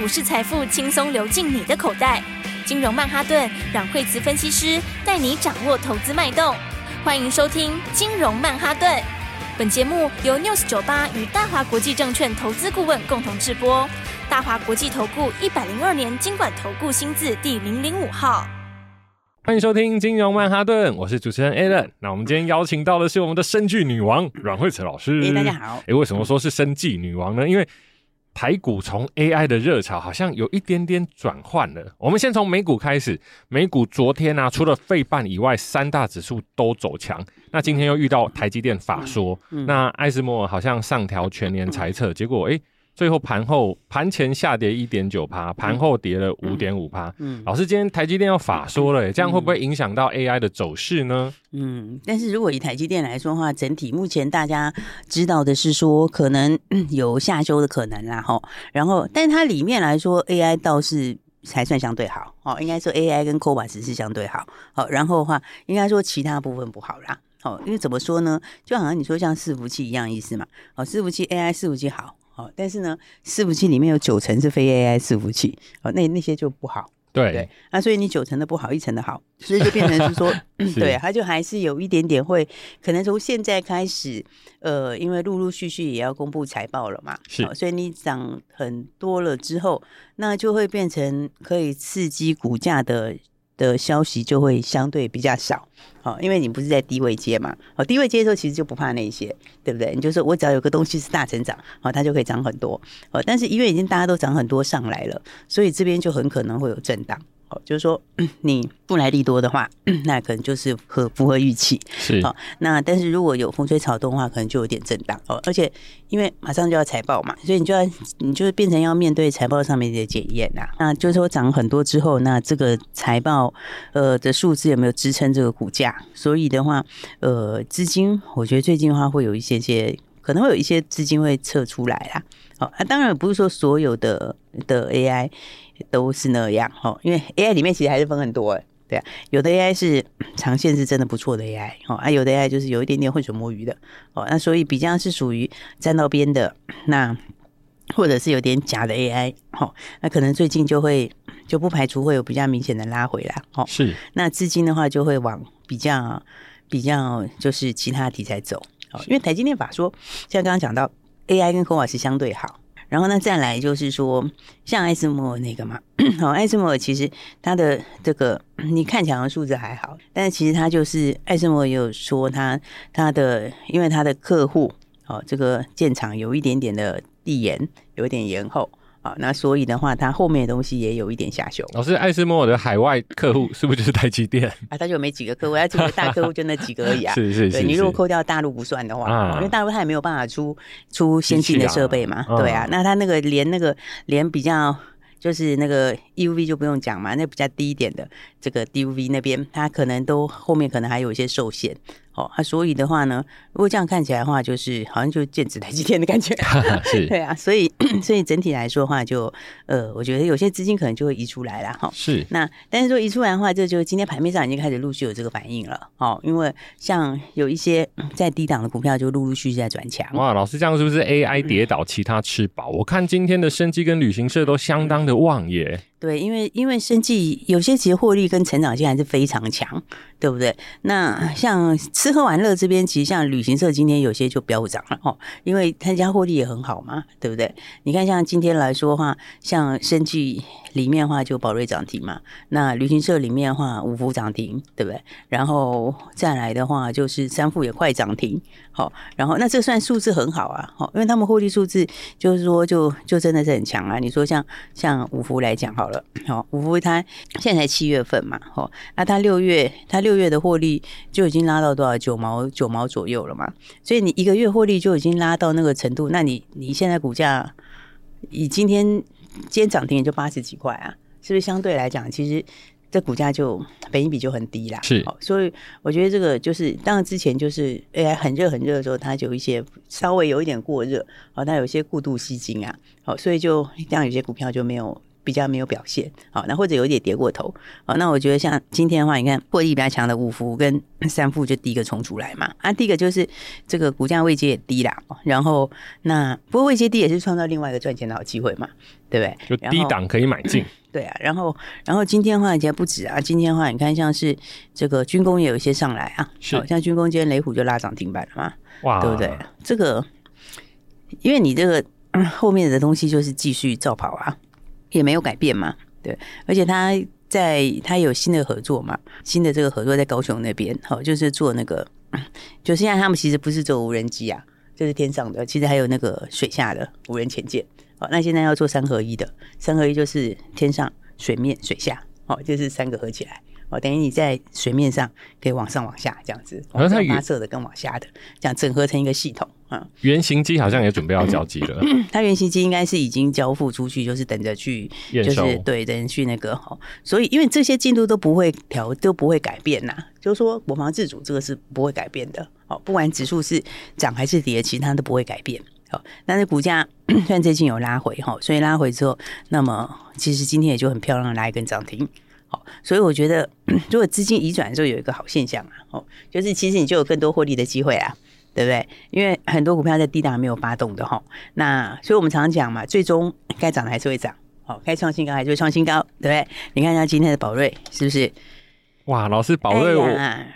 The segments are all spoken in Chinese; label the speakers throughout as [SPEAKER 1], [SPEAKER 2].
[SPEAKER 1] 股市财富轻松流进你的口袋。金融曼哈顿让惠慈分析师带你掌握投资脉动。欢迎收听金融曼哈顿。本节目由 News 九八与大华国际证券投资顾问共同制播。大华国际投顾一百零二年经管投顾新字第零零五号。
[SPEAKER 2] 欢迎收听金融曼哈顿，我是主持人 Alan。那我们今天邀请到的是我们的生技女王阮惠慈老师。
[SPEAKER 3] 哎，大家好。
[SPEAKER 2] 哎，为什么说是生计女王呢？因为台股从 AI 的热潮好像有一点点转换了。我们先从美股开始，美股昨天呢、啊，除了费半以外，三大指数都走强。那今天又遇到台积电法说，嗯嗯、那艾斯摩尔好像上调全年财测，结果哎。最后盘后盘前下跌一点九趴，盘后跌了五点五趴。嗯，老师，今天台积电要法说了，这样会不会影响到 AI 的走势呢？
[SPEAKER 3] 嗯，但是如果以台积电来说的话，整体目前大家知道的是说，可能有下修的可能啦，哈。然后，但是它里面来说，AI 倒是才算相对好哦，应该说 AI 跟 CoWoS 是相对好。好，然后的话，应该说其他部分不好啦。好，因为怎么说呢？就好像你说像伺服器一样意思嘛。好，伺服器 AI 伺服器好。但是呢，伺服器里面有九成是非 AI 伺服器，哦，那那些就不好。
[SPEAKER 2] 对，
[SPEAKER 3] 对，那所以你九成的不好，一成的好，所以就变成是说，是对，它就还是有一点点会，可能从现在开始，呃，因为陆陆续续也要公布财报了嘛，
[SPEAKER 2] 是，
[SPEAKER 3] 所以你涨很多了之后，那就会变成可以刺激股价的。的消息就会相对比较少，好，因为你不是在低位接嘛，好，低位接的时候其实就不怕那些，对不对？你就说我只要有个东西是大成长，好，它就可以涨很多，好，但是因为已经大家都涨很多上来了，所以这边就很可能会有震荡。哦，就是说你不来利多的话，那可能就是合符合预期
[SPEAKER 2] 是好。
[SPEAKER 3] 那但是如果有风吹草动的话，可能就有点震荡哦。而且因为马上就要财报嘛，所以你就要你就是变成要面对财报上面的检验呐。那就是说涨很多之后，那这个财报呃的数字有没有支撑这个股价？所以的话，呃，资金我觉得最近的话会有一些些，可能会有一些资金会撤出来啦。好，那当然不是说所有的的 AI。都是那样哦，因为 AI 里面其实还是分很多哎，对啊，有的 AI 是长线是真的不错的 AI 哦，啊，有的 AI 就是有一点点浑水摸鱼的哦，那所以比较是属于站到边的，那或者是有点假的 AI 哦，那可能最近就会就不排除会有比较明显的拉回来哦，
[SPEAKER 2] 是，
[SPEAKER 3] 那资金的话就会往比较比较就是其他题材走哦，因为台积电法说像刚刚讲到 AI 跟 CoWoS 是相对好。然后呢，再来就是说，像艾斯莫那个嘛，好，艾斯莫其实他的 这个 你看起来数字还好，但是其实他就是艾斯莫有说他他的，因为他的客户哦，这个建厂有一点点的递延，有一点延后。啊，那所以的话，它后面的东西也有一点下修。
[SPEAKER 2] 老师，艾斯摩尔的海外客户 是不是就是台积电？
[SPEAKER 3] 啊，他就没几个客户，他几个大客户就那几个而已啊。
[SPEAKER 2] 是是是，
[SPEAKER 3] 你如果扣掉大陆不算的话，啊、因为大陆他也没有办法出出先进的设备嘛。啊对啊，那他那个连那个连比较就是那个 EUV 就不用讲嘛，那比较低一点的这个 DUV 那边，它可能都后面可能还有一些受限。哦，啊，所以的话呢，如果这样看起来的话，就是好像就剑指台积电的感觉，
[SPEAKER 2] 是，
[SPEAKER 3] 对啊，所以所以整体来说的话就，就呃，我觉得有些资金可能就会移出来了哈。
[SPEAKER 2] 是，
[SPEAKER 3] 那但是说移出来的话，这就今天盘面上已经开始陆续有这个反应了。哦，因为像有一些在低档的股票就陆陆续续在转强。
[SPEAKER 2] 哇，老师这样是不是 AI 跌倒，其他吃饱？嗯、我看今天的生机跟旅行社都相当的旺耶。
[SPEAKER 3] 对，因为因为生计有些其实获利跟成长性还是非常强，对不对？那像吃喝玩乐这边，其实像旅行社今天有些就飙涨了哦，因为他家获利也很好嘛，对不对？你看像今天来说的话，像生技里面的话就宝瑞涨停嘛，那旅行社里面的话五福涨停，对不对？然后再来的话就是三富也快涨停，好，然后那这算数字很好啊，好，因为他们获利数字就是说就就真的是很强啊。你说像像五福来讲好了。好，五福它现在才七月份嘛，好，那它六月它六月的获利就已经拉到多少九毛九毛左右了嘛，所以你一个月获利就已经拉到那个程度，那你你现在股价以今天今天涨停也就八十几块啊，是不是相对来讲，其实这股价就本益比就很低啦？
[SPEAKER 2] 是，
[SPEAKER 3] 所以我觉得这个就是当然之前就是 AI 很热很热的时候，它就有一些稍微有一点过热，好，它有一些过度吸金啊，好，所以就这样有些股票就没有。比较没有表现，好，那或者有一点跌过头，好，那我觉得像今天的话，你看获利比较强的五福跟 三富就第一个冲出来嘛，啊，第一个就是这个股价位阶也低啦，然后那不过位阶低也是创造另外一个赚钱的好机会嘛，对不对？
[SPEAKER 2] 就低档可以买进，
[SPEAKER 3] 对啊，然后然后今天的话也不止啊，今天的话你看像是这个军工也有一些上来啊，是，像军工今天雷虎就拉涨停板了嘛，哇，对不对？这个因为你这个 后面的东西就是继续照跑啊。也没有改变嘛，对，而且他在他有新的合作嘛，新的这个合作在高雄那边，好，就是做那个，就现在他们其实不是做无人机啊，就是天上的，其实还有那个水下的无人潜舰，好，那现在要做三合一的，三合一就是天上、水面、水下，哦，就是三个合起来。哦，等于你在水面上可以往上往下这样子，往上发射的跟往下的这样整合成一个系统啊。原
[SPEAKER 2] 型机好像也准备要交机了，
[SPEAKER 3] 它原型机应该是已经交付出去，就是等着去，就是对，等着去那个哈。所以因为这些进度都不会调，都不会改变呐。就是说国防自主这个是不会改变的。哦，不管指数是涨还是跌，其他都不会改变。哦，但是股价 虽然最近有拉回哈，所以拉回之后，那么其实今天也就很漂亮的拉一根涨停。好，所以我觉得，如果资金移转的时候有一个好现象啊，哦，就是其实你就有更多获利的机会啊，对不对？因为很多股票在低档没有发动的哈，那所以我们常常讲嘛，最终该涨的还是会涨，好，该创新高还是会创新高，对不对？你看一下今天的宝瑞是不是？
[SPEAKER 2] 哇，老师宝瑞，我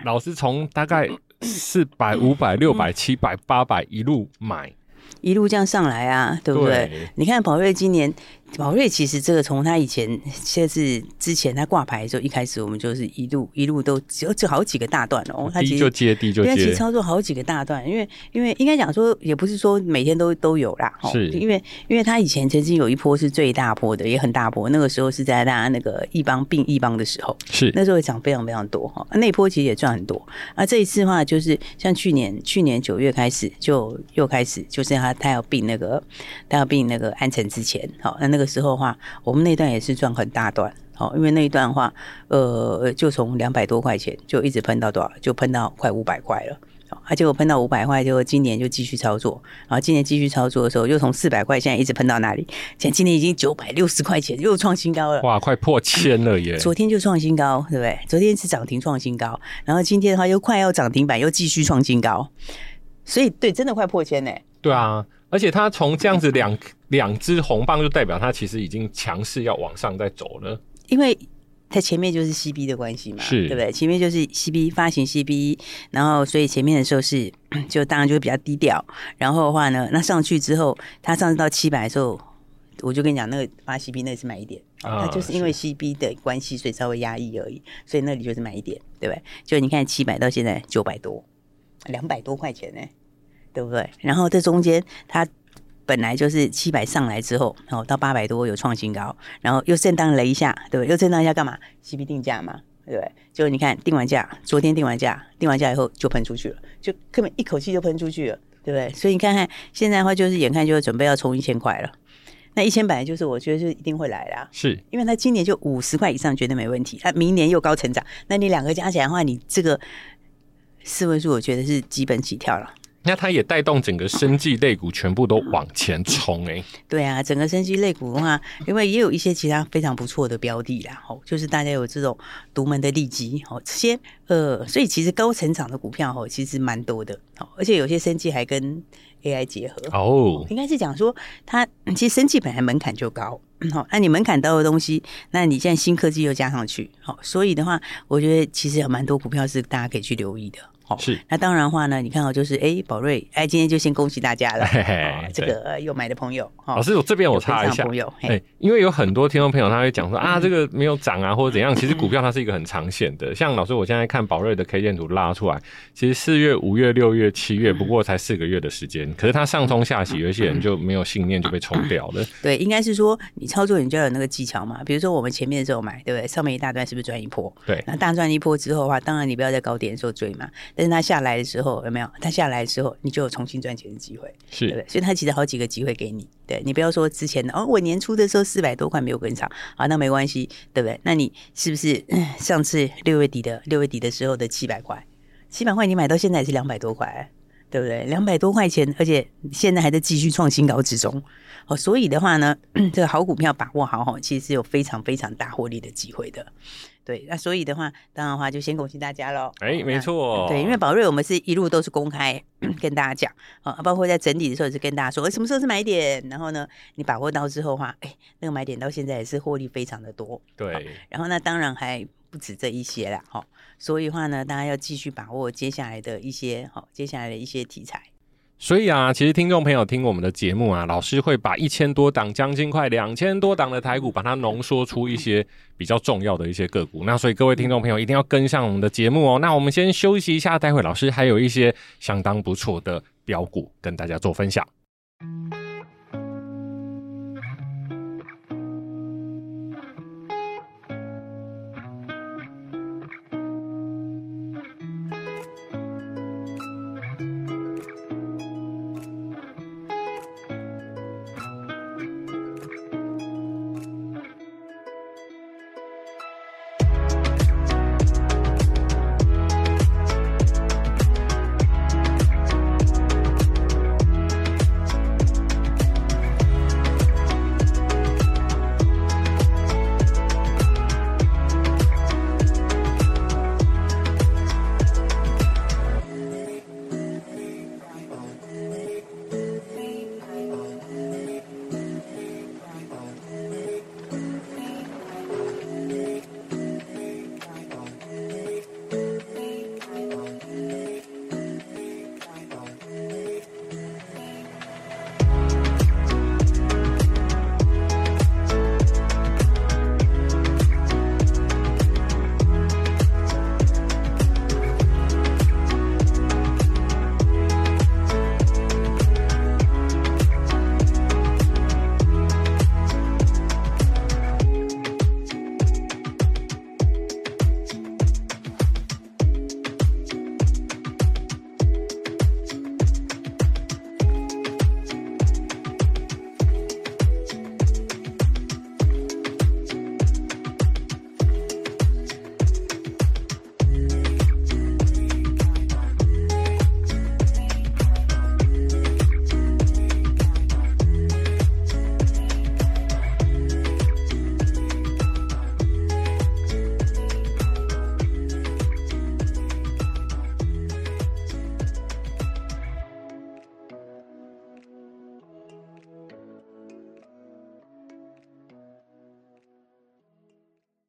[SPEAKER 2] 老师从大概四百、五百、六百、七百、八百一路买，
[SPEAKER 3] 一路这样上来啊，对不对？对你看宝瑞今年。宝瑞其实这个从他以前，现在是之前他挂牌的时候，一开始我们就是一路一路都只有这好几个大段哦。他其实
[SPEAKER 2] 就接地就接，
[SPEAKER 3] 其实操作好几个大段，因为因为应该讲说也不是说每天都都有啦，是因为因为他以前曾经有一波是最大波的，也很大波，那个时候是在大家那个一邦并一邦的时候，是那时候涨非常非常多哈，那一波其实也赚很多。啊，这一次的话就是像去年去年九月开始就又开始，就是他他要并那个他要并那个安城之前，好那那个。时候的话，我们那段也是赚很大段，好，因为那一段的话，呃，就从两百多块钱就一直喷到多少，就喷到快五百块了，好，啊，结果喷到五百块，就今年就继续操作，然后今年继续操作的时候，又从四百块现在一直喷到哪里？现在今年已经九百六十块钱，又创新高了，
[SPEAKER 2] 哇，快破千了耶！
[SPEAKER 3] 昨天就创新高，对不对？昨天是涨停创新高，然后今天的话又快要涨停板，又继续创新高，所以对，真的快破千呢。
[SPEAKER 2] 对啊。而且它从这样子两两只红棒，就代表它其实已经强势要往上在走了。
[SPEAKER 3] 因为它前面就是 CB 的关系嘛，是对不对？前面就是 CB 发行 CB，然后所以前面的时候是 就当然就会比较低调。然后的话呢，那上去之后，它上次到七百的时候，我就跟你讲，那个发 CB 那是买一点，它就是因为 CB 的关系，所以稍微压抑而已。所以那里就是买一点，对不对？就你看七百到现在九百多，两百多块钱呢。对不对？然后这中间它本来就是七百上来之后，然后到八百多有创新高，然后又震荡了一下，对不对？又震荡一下干嘛？CB 定价嘛，对不对？就你看定完价，昨天定完价，定完价以后就喷出去了，就根本一口气就喷出去了，对不对？所以你看看现在的话，就是眼看就准备要冲一千块了。那一千本来就是我觉得是一定会来啦，
[SPEAKER 2] 是
[SPEAKER 3] 因为它今年就五十块以上绝对没问题，它明年又高成长，那你两个加起来的话，你这个四位数我觉得是基本起跳了。
[SPEAKER 2] 那它也带动整个生技类股全部都往前冲哎，
[SPEAKER 3] 对啊，整个生技类股的话，因为也有一些其他非常不错的标的啦，吼，就是大家有这种独门的利基，吼，这些呃，所以其实高成长的股票吼，其实蛮多的，哦，而且有些生技还跟 AI 结合哦，应该是讲说它其实生技本来门槛就高，好，那你门槛高的东西，那你现在新科技又加上去，好，所以的话，我觉得其实有蛮多股票是大家可以去留意的。好，是那当然的话呢，你看到就是哎，宝瑞哎，今天就先恭喜大家了，嘿嘿哦、这个有买的朋友。
[SPEAKER 2] 老师，我这边我插一下，朋友哎，因为有很多听众朋友他会讲说啊，这个没有涨啊，或者怎样。其实股票它是一个很长线的，像老师我现在看宝瑞的 K 线图拉出来，其实四月、五月、六月、七月不过才四个月的时间，可是它上冲下洗，有一些人就没有信念就被冲掉了。
[SPEAKER 3] 对，应该是说你操作你就要有那个技巧嘛。比如说我们前面的时候买，对不对？上面一大段是不是赚一波？对，那大赚一波之后的话，当然你不要在高点的时候追嘛，但是它下来的时候。有没有？他下来的时候，你就有重新赚钱的机会，是对不对？所以他其实好几个机会给你，对你不要说之前的哦，我年初的时候四百多块没有跟上，啊，那没关系，对不对？那你是不是上次六月底的六月底的时候的七百块，七百块你买到现在也是两百多块，对不对？两百多块钱，而且现在还在继续创新高之中。哦，所以的话呢，这个好股票把握好哈，其实是有非常非常大获利的机会的。对，那所以的话，当然的话就先恭喜大家喽。
[SPEAKER 2] 哎，没错，
[SPEAKER 3] 对，因为宝瑞我们是一路都是公开 跟大家讲啊，包括在整理的时候也是跟大家说，什么时候是买点，然后呢，你把握到之后的话，哎，那个买点到现在也是获利非常的多。
[SPEAKER 2] 对，
[SPEAKER 3] 然后那，当然还不止这一些啦，哈，所以的话呢，大家要继续把握接下来的一些好，接下来的一些题材。
[SPEAKER 2] 所以啊，其实听众朋友听我们的节目啊，老师会把一千多档，将近快两千多档的台股，把它浓缩出一些比较重要的一些个股。那所以各位听众朋友一定要跟上我们的节目哦。那我们先休息一下，待会老师还有一些相当不错的标股跟大家做分享。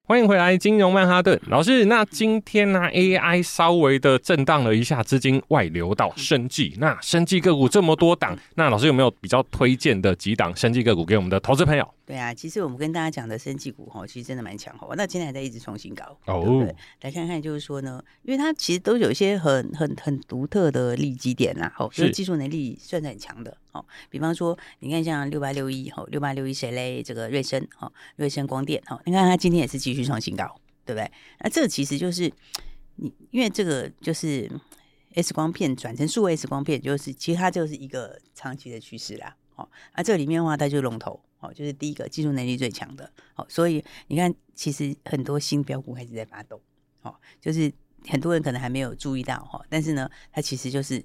[SPEAKER 2] 欢迎回来，金融曼哈顿老师。那今天呢，AI 稍微的震荡了一下，资金外流到生技。那生技个股这么多档，那老师有没有比较推荐的几档生技个股给我们的投资朋友？
[SPEAKER 3] 对啊，其实我们跟大家讲的生技股哈，其实真的蛮强哈。那今天还在一直创新高
[SPEAKER 2] 哦。
[SPEAKER 3] 对，对，来看看，就是说呢，因为它其实都有一些很很很独特的利基点呐，哦，就是技术能力算是很强的哦。比方说，你看像六八六一哈，六八六一谁嘞？这个瑞声哈，瑞声光电哈，你看它今天也是继续创新高，对不对？那这其实就是你，因为这个就是 X 光片转成数位 X 光片，就是其实它就是一个长期的趋势啦。哦，那这里面的话，它就是龙头。哦，就是第一个技术能力最强的，哦，所以你看，其实很多新标股开始在发动，哦，就是很多人可能还没有注意到哈，但是呢，它其实就是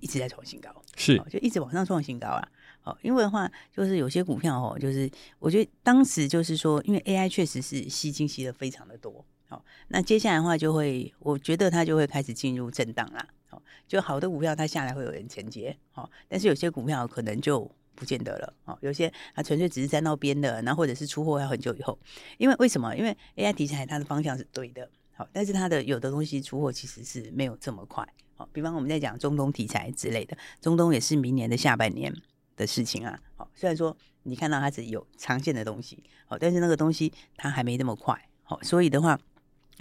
[SPEAKER 3] 一直在创新高，
[SPEAKER 2] 是，
[SPEAKER 3] 就一直往上创新高啊，哦，因为的话，就是有些股票哦，就是我觉得当时就是说，因为 AI 确实是吸金吸的非常的多，好，那接下来的话就会，我觉得它就会开始进入震荡啦，哦，就好的股票它下来会有人承接，哦，但是有些股票可能就。不见得了哦，有些它纯粹只是在那边的，然后或者是出货要很久以后，因为为什么？因为 AI 题材它的方向是对的，好，但是它的有的东西出货其实是没有这么快，好，比方我们在讲中东题材之类的，中东也是明年的下半年的事情啊，好，虽然说你看到它是有长线的东西，好，但是那个东西它还没那么快，好，所以的话。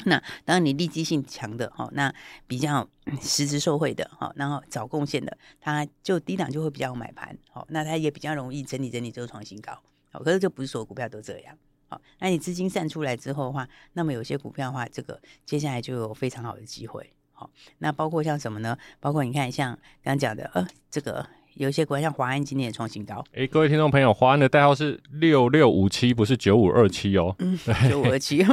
[SPEAKER 3] 那当然，你利基性强的哈，那比较实质受惠的哈，然后早贡献的，它就低档就会比较买盘，好，那它也比较容易整理整理之后创新高，好，可是就不是所有股票都这样，好，那你资金散出来之后的话，那么有些股票的话，这个接下来就有非常好的机会，好，那包括像什么呢？包括你看像刚刚讲的呃，这个有些股票像华安今天也创新高。
[SPEAKER 2] 哎，各位听众朋友，华安的代号是六六五七，不是九五二七哦。
[SPEAKER 3] 嗯，九五二七，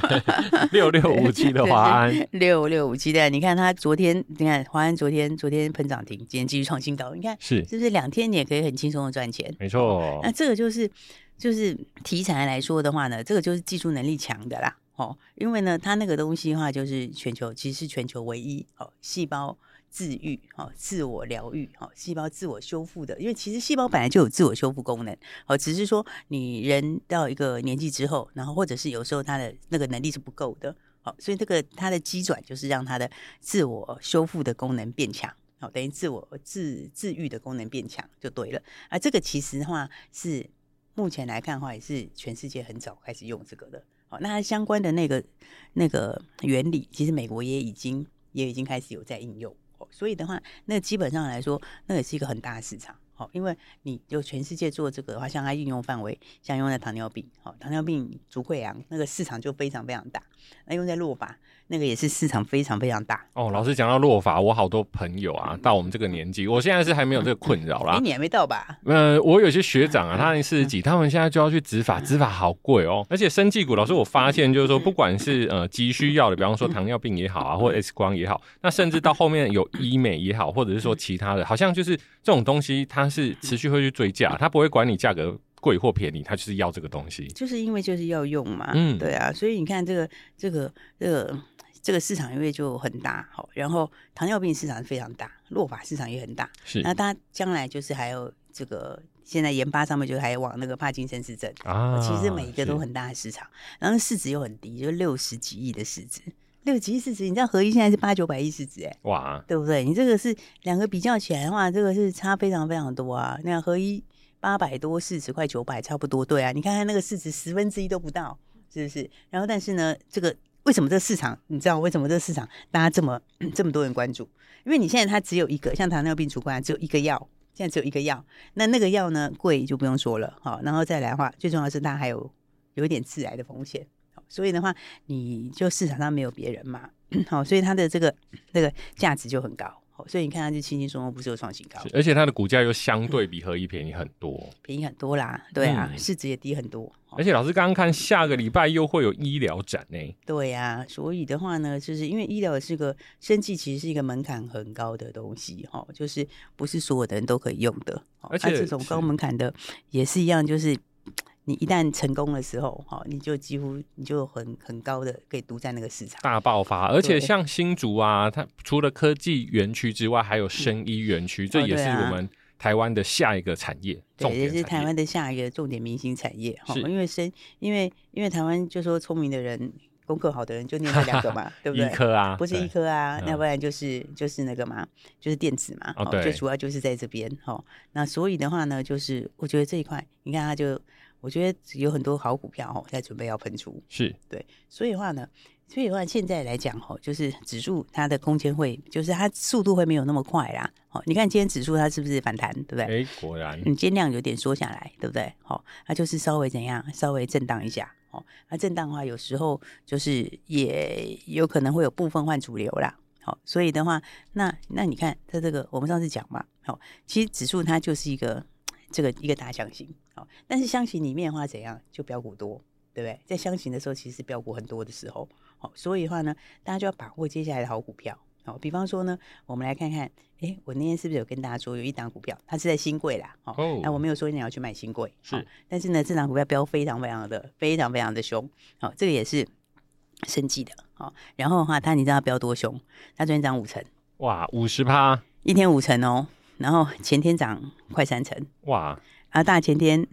[SPEAKER 2] 六六五七的华安，
[SPEAKER 3] 六六五七的，你看它昨天，你看华安昨天昨天喷涨停，今天继续创新高，你看
[SPEAKER 2] 是
[SPEAKER 3] 是不是两天你也可以很轻松的赚钱？
[SPEAKER 2] 没错。
[SPEAKER 3] 那这个就是就是题材来说的话呢，这个就是技术能力强的啦。哦，因为呢，它那个东西的话，就是全球其实是全球唯一哦，细胞自愈哦，自我疗愈哦，细胞自我修复的。因为其实细胞本来就有自我修复功能哦，只是说你人到一个年纪之后，然后或者是有时候它的那个能力是不够的哦，所以这个它的机转就是让它的自我修复的功能变强哦，等于自我自自愈的功能变强就对了。而这个其实的话是目前来看的话，也是全世界很早开始用这个的。好，那它相关的那个那个原理，其实美国也已经也已经开始有在应用。所以的话，那基本上来说，那也是一个很大的市场。好，因为你就全世界做这个的话，像它应用范围，像用在糖尿病，好，糖尿病足溃疡那个市场就非常非常大。那用在落发。那个也是市场非常非常大
[SPEAKER 2] 哦。老师讲到落法，我好多朋友啊，到我们这个年纪，我现在是还没有这个困扰啦。
[SPEAKER 3] 哎，你还没到吧？
[SPEAKER 2] 呃，我有些学长啊，他四十几，他们现在就要去植法，植法好贵哦。而且生技股，老师我发现就是说，不管是呃急需要的，比方说糖尿病也好啊，或者 X 光也好，那甚至到后面有医美也好，或者是说其他的，好像就是这种东西，它是持续会去追价，它不会管你价格贵或便宜，他就是要这个东西。
[SPEAKER 3] 就是因为就是要用嘛，嗯，对啊，所以你看这个这个这个。这个市场因为就很大，好，然后糖尿病市场非常大，落法市场也很大，
[SPEAKER 2] 是。
[SPEAKER 3] 那它将来就是还有这个现在研发上面就还有往那个帕金森氏症啊，其实每一个都很大的市场，然后市值又很低，就六十几亿的市值，六十几亿市值，你知道合一现在是八九百亿市值，哎，
[SPEAKER 2] 哇，
[SPEAKER 3] 对不对？你这个是两个比较起来的话，这个是差非常非常多啊。那合一八百多市值快九百，差不多，对啊。你看看那个市值十分之一都不到，是不是？然后但是呢，这个。为什么这个市场？你知道为什么这个市场大家这么 这么多人关注？因为你现在它只有一个，像糖尿病除冠只有一个药，现在只有一个药。那那个药呢，贵就不用说了，好，然后再来的话，最重要的是它还有有一点致癌的风险，所以的话，你就市场上没有别人嘛，好，所以它的这个这个价值就很高。所以你看，它就轻轻松松不是有创新高，
[SPEAKER 2] 而且它的股价又相对比合一便宜很多，嗯、
[SPEAKER 3] 便宜很多啦，对啊，嗯、市值也低很多。
[SPEAKER 2] 而且老师刚刚看下个礼拜又会有医疗展呢，
[SPEAKER 3] 对呀、啊，所以的话呢，就是因为医疗是个生计，其实是一个门槛很高的东西哈，就是不是所有的人都可以用的，而且这种高门槛的也是一样，就是。你一旦成功的时候，哈，你就几乎你就很很高的可以独占那个市场，
[SPEAKER 2] 大爆发。而且像新竹啊，它除了科技园区之外，还有生医园区，这也是我们台湾的下一个产业，
[SPEAKER 3] 对，也是台湾的下一个重点明星产业。哈，因为生，因为因为台湾就说聪明的人、功课好的人就念这两个嘛，对不对？
[SPEAKER 2] 医科啊，
[SPEAKER 3] 不是医科啊，那不然就是就是那个嘛，就是电子嘛。哦，对，最主要就是在这边。哈，那所以的话呢，就是我觉得这一块，你看他就。我觉得有很多好股票哦，在准备要喷出，
[SPEAKER 2] 是
[SPEAKER 3] 对，所以的话呢，所以的话现在来讲哈，就是指数它的空间会，就是它速度会没有那么快啦。好，你看今天指数它是不是反弹，对不对？
[SPEAKER 2] 哎，果然，
[SPEAKER 3] 你今天量有点缩下来，对不对？好，它就是稍微怎样，稍微震荡一下。好，那震荡的话，有时候就是也有可能会有部分换主流啦。好，所以的话，那那你看它这个，我们上次讲嘛，好，其实指数它就是一个。这个一个大箱型，好，但是箱型里面的话怎样，就标股多，对不对？在箱型的时候，其实标股很多的时候，好，所以的话呢，大家就要把握接下来的好股票，好，比方说呢，我们来看看，哎，我那天是不是有跟大家说有一档股票，它是在新贵啦，哦，那我没有说你要去买新贵，是，但是呢，这档股票飙非常非常的非常非常的凶，好，这个也是生技的，好，然后的话，它你知道它飙多凶？它昨天涨五成，
[SPEAKER 2] 哇，五十趴，
[SPEAKER 3] 一天五成哦。然后前天涨快三成，
[SPEAKER 2] 哇！
[SPEAKER 3] 啊，大前天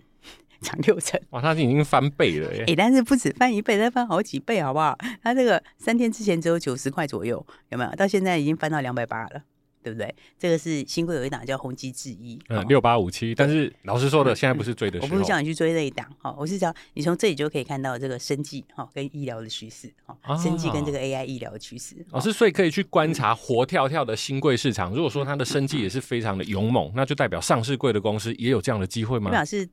[SPEAKER 3] 涨六成，
[SPEAKER 2] 哇！它已经翻倍了耶！
[SPEAKER 3] 哎，但是不止翻一倍，它翻好几倍，好不好？它这个三天之前只有九十块左右，有没有？到现在已经翻到两百八了。对不对？这个是新贵有一档叫宏基制医，
[SPEAKER 2] 嗯，六八五七。但是老实说的，现在不是追的时候。
[SPEAKER 3] 我不是叫你去追这一档，哈，我是叫你从这里就可以看到这个生技哈跟医疗的趋势，哈，生技跟这个 AI 医疗的趋势。
[SPEAKER 2] 老师，所以可以去观察活跳跳的新贵市场。如果说它的生技也是非常的勇猛，那就代表上市贵的公司也有这样的机会吗？
[SPEAKER 3] 代表是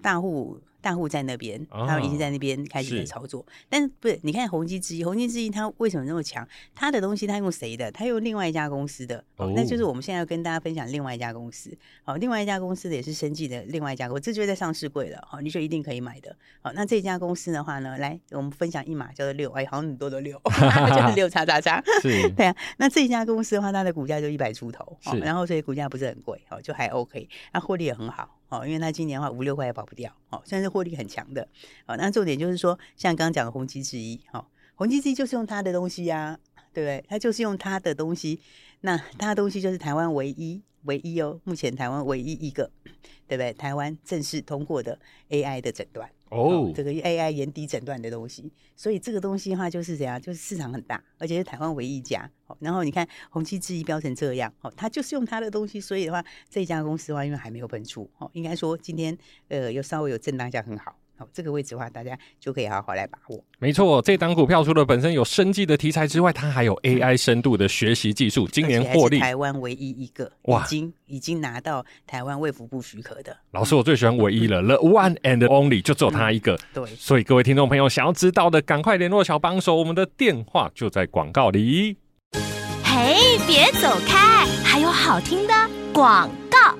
[SPEAKER 3] 大户大户在那边，
[SPEAKER 2] 哦
[SPEAKER 3] 他们已经在那边开始在操作。但是不是？你看宏基之一，宏基之一它为什么那么强？它的东西它用谁的？它用另外一家公司的。那就是我们现在要跟大家分享另外一家公司。好，另外一家公司的也是生技的另外一家公司，这就在上市柜了。好，你就一定可以买的。好，那这家公司的话呢，来我们分享一码叫做六，哎，好像很多的六，就是六叉叉叉。是，对啊。那这家公司的话，它的股价就一百出头，是，然后所以股价不是很贵，哦，就还 OK，那获利也很好。哦，因为它今年的话五六块也跑不掉，哦，算是获利很强的。哦，那重点就是说，像刚刚讲的宏基之一，哦，宏基之一就是用它的东西呀、啊，对不对？它就是用它的东西，那它的东西就是台湾唯一。唯一哦，目前台湾唯一一个，对不对？台湾正式通过的 AI 的诊断哦，这个 AI 眼底诊断的东西，所以这个东西的话就是怎样？就是市场很大，而且是台湾唯一一家。然后你看宏碁之一标成这样，哦，他就是用他的东西，所以的话，这家公司的话，因为还没有喷出，哦，应该说今天呃，有稍微有震荡一下，很好。这个位置的话，大家就可以好好来把握。
[SPEAKER 2] 没错，这档股票除了本身有生技的题材之外，它还有 AI 深度的学习技术。今年获利，
[SPEAKER 3] 台湾唯一一个哇，已经已经拿到台湾卫福部许可的。
[SPEAKER 2] 老师，我最喜欢唯一了，The One and Only，就只有他一个。嗯、
[SPEAKER 3] 对，
[SPEAKER 2] 所以各位听众朋友想要知道的，赶快联络小帮手，我们的电话就在广告里。
[SPEAKER 1] 嘿，别走开，还有好听的广告。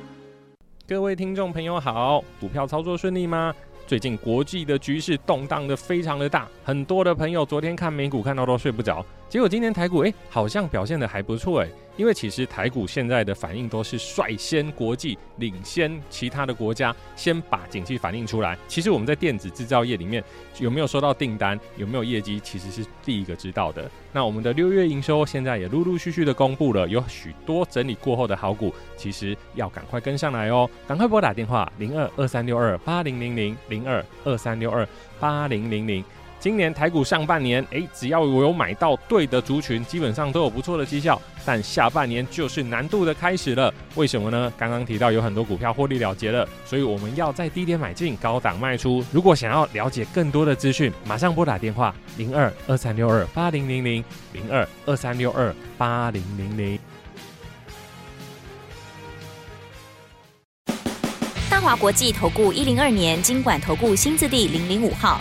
[SPEAKER 2] 各位听众朋友好，股票操作顺利吗？最近国际的局势动荡的非常的大，很多的朋友昨天看美股看到都睡不着，结果今天台股哎、好像表现得还不错哎。因为其实台股现在的反应都是率先国际领先其他的国家，先把景气反映出来。其实我们在电子制造业里面有没有收到订单，有没有业绩，其实是第一个知道的。那我们的六月营收现在也陆陆续续的公布了，有许多整理过后的好股，其实要赶快跟上来哦，赶快拨打电话零二二三六二八零零零零二二三六二八零零零。今年台股上半年，诶，只要我有买到对的族群，基本上都有不错的绩效。但下半年就是难度的开始了，为什么呢？刚刚提到有很多股票获利了结了，所以我们要在低点买进，高档卖出。如果想要了解更多的资讯，马上拨打电话零二二三六二八零零零零二二三六二八零零零。
[SPEAKER 1] 大华国际投顾一零二年金管投顾新字第零零五号。